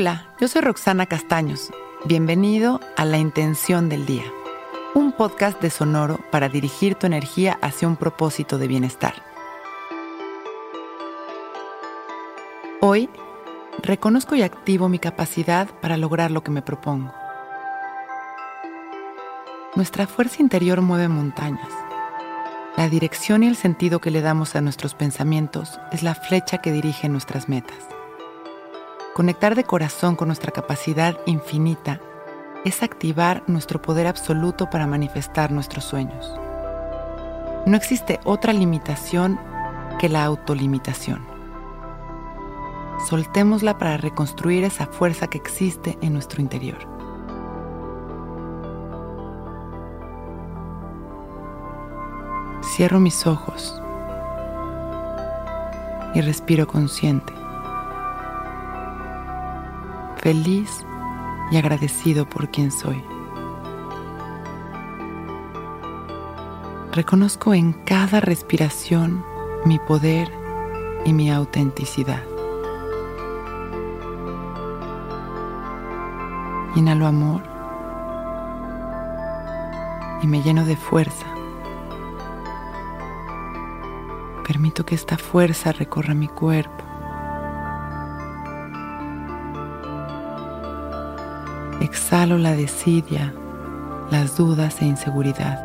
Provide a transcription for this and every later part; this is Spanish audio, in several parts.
Hola, yo soy Roxana Castaños. Bienvenido a La Intención del Día, un podcast de Sonoro para dirigir tu energía hacia un propósito de bienestar. Hoy, reconozco y activo mi capacidad para lograr lo que me propongo. Nuestra fuerza interior mueve montañas. La dirección y el sentido que le damos a nuestros pensamientos es la flecha que dirige nuestras metas. Conectar de corazón con nuestra capacidad infinita es activar nuestro poder absoluto para manifestar nuestros sueños. No existe otra limitación que la autolimitación. Soltémosla para reconstruir esa fuerza que existe en nuestro interior. Cierro mis ojos y respiro consciente, feliz y agradecido por quien soy. Reconozco en cada respiración mi poder y mi autenticidad. Inhalo amor y me lleno de fuerza Permito que esta fuerza recorra mi cuerpo. Exhalo la desidia, las dudas e inseguridad.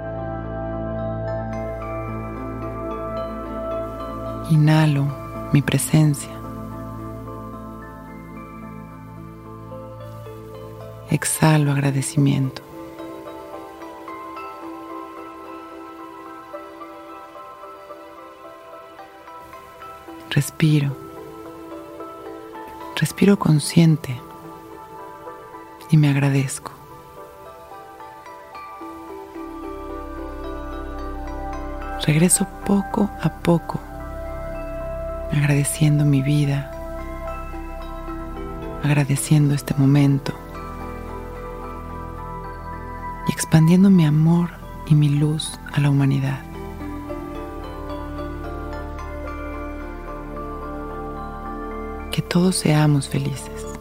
Inhalo mi presencia. Exhalo agradecimiento. Respiro. Respiro consciente y me agradezco. Regreso poco a poco, agradeciendo mi vida, agradeciendo este momento y expandiendo mi amor y mi luz a la humanidad. que todos seamos felices.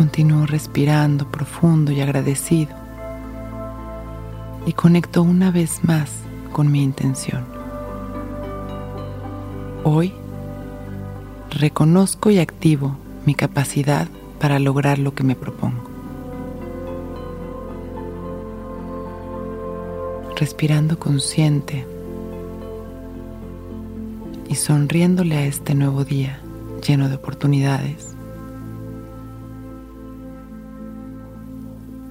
Continúo respirando profundo y agradecido. Y conecto una vez más con mi intención. Hoy reconozco y activo mi capacidad para lograr lo que me propongo. Respirando consciente y sonriéndole a este nuevo día lleno de oportunidades,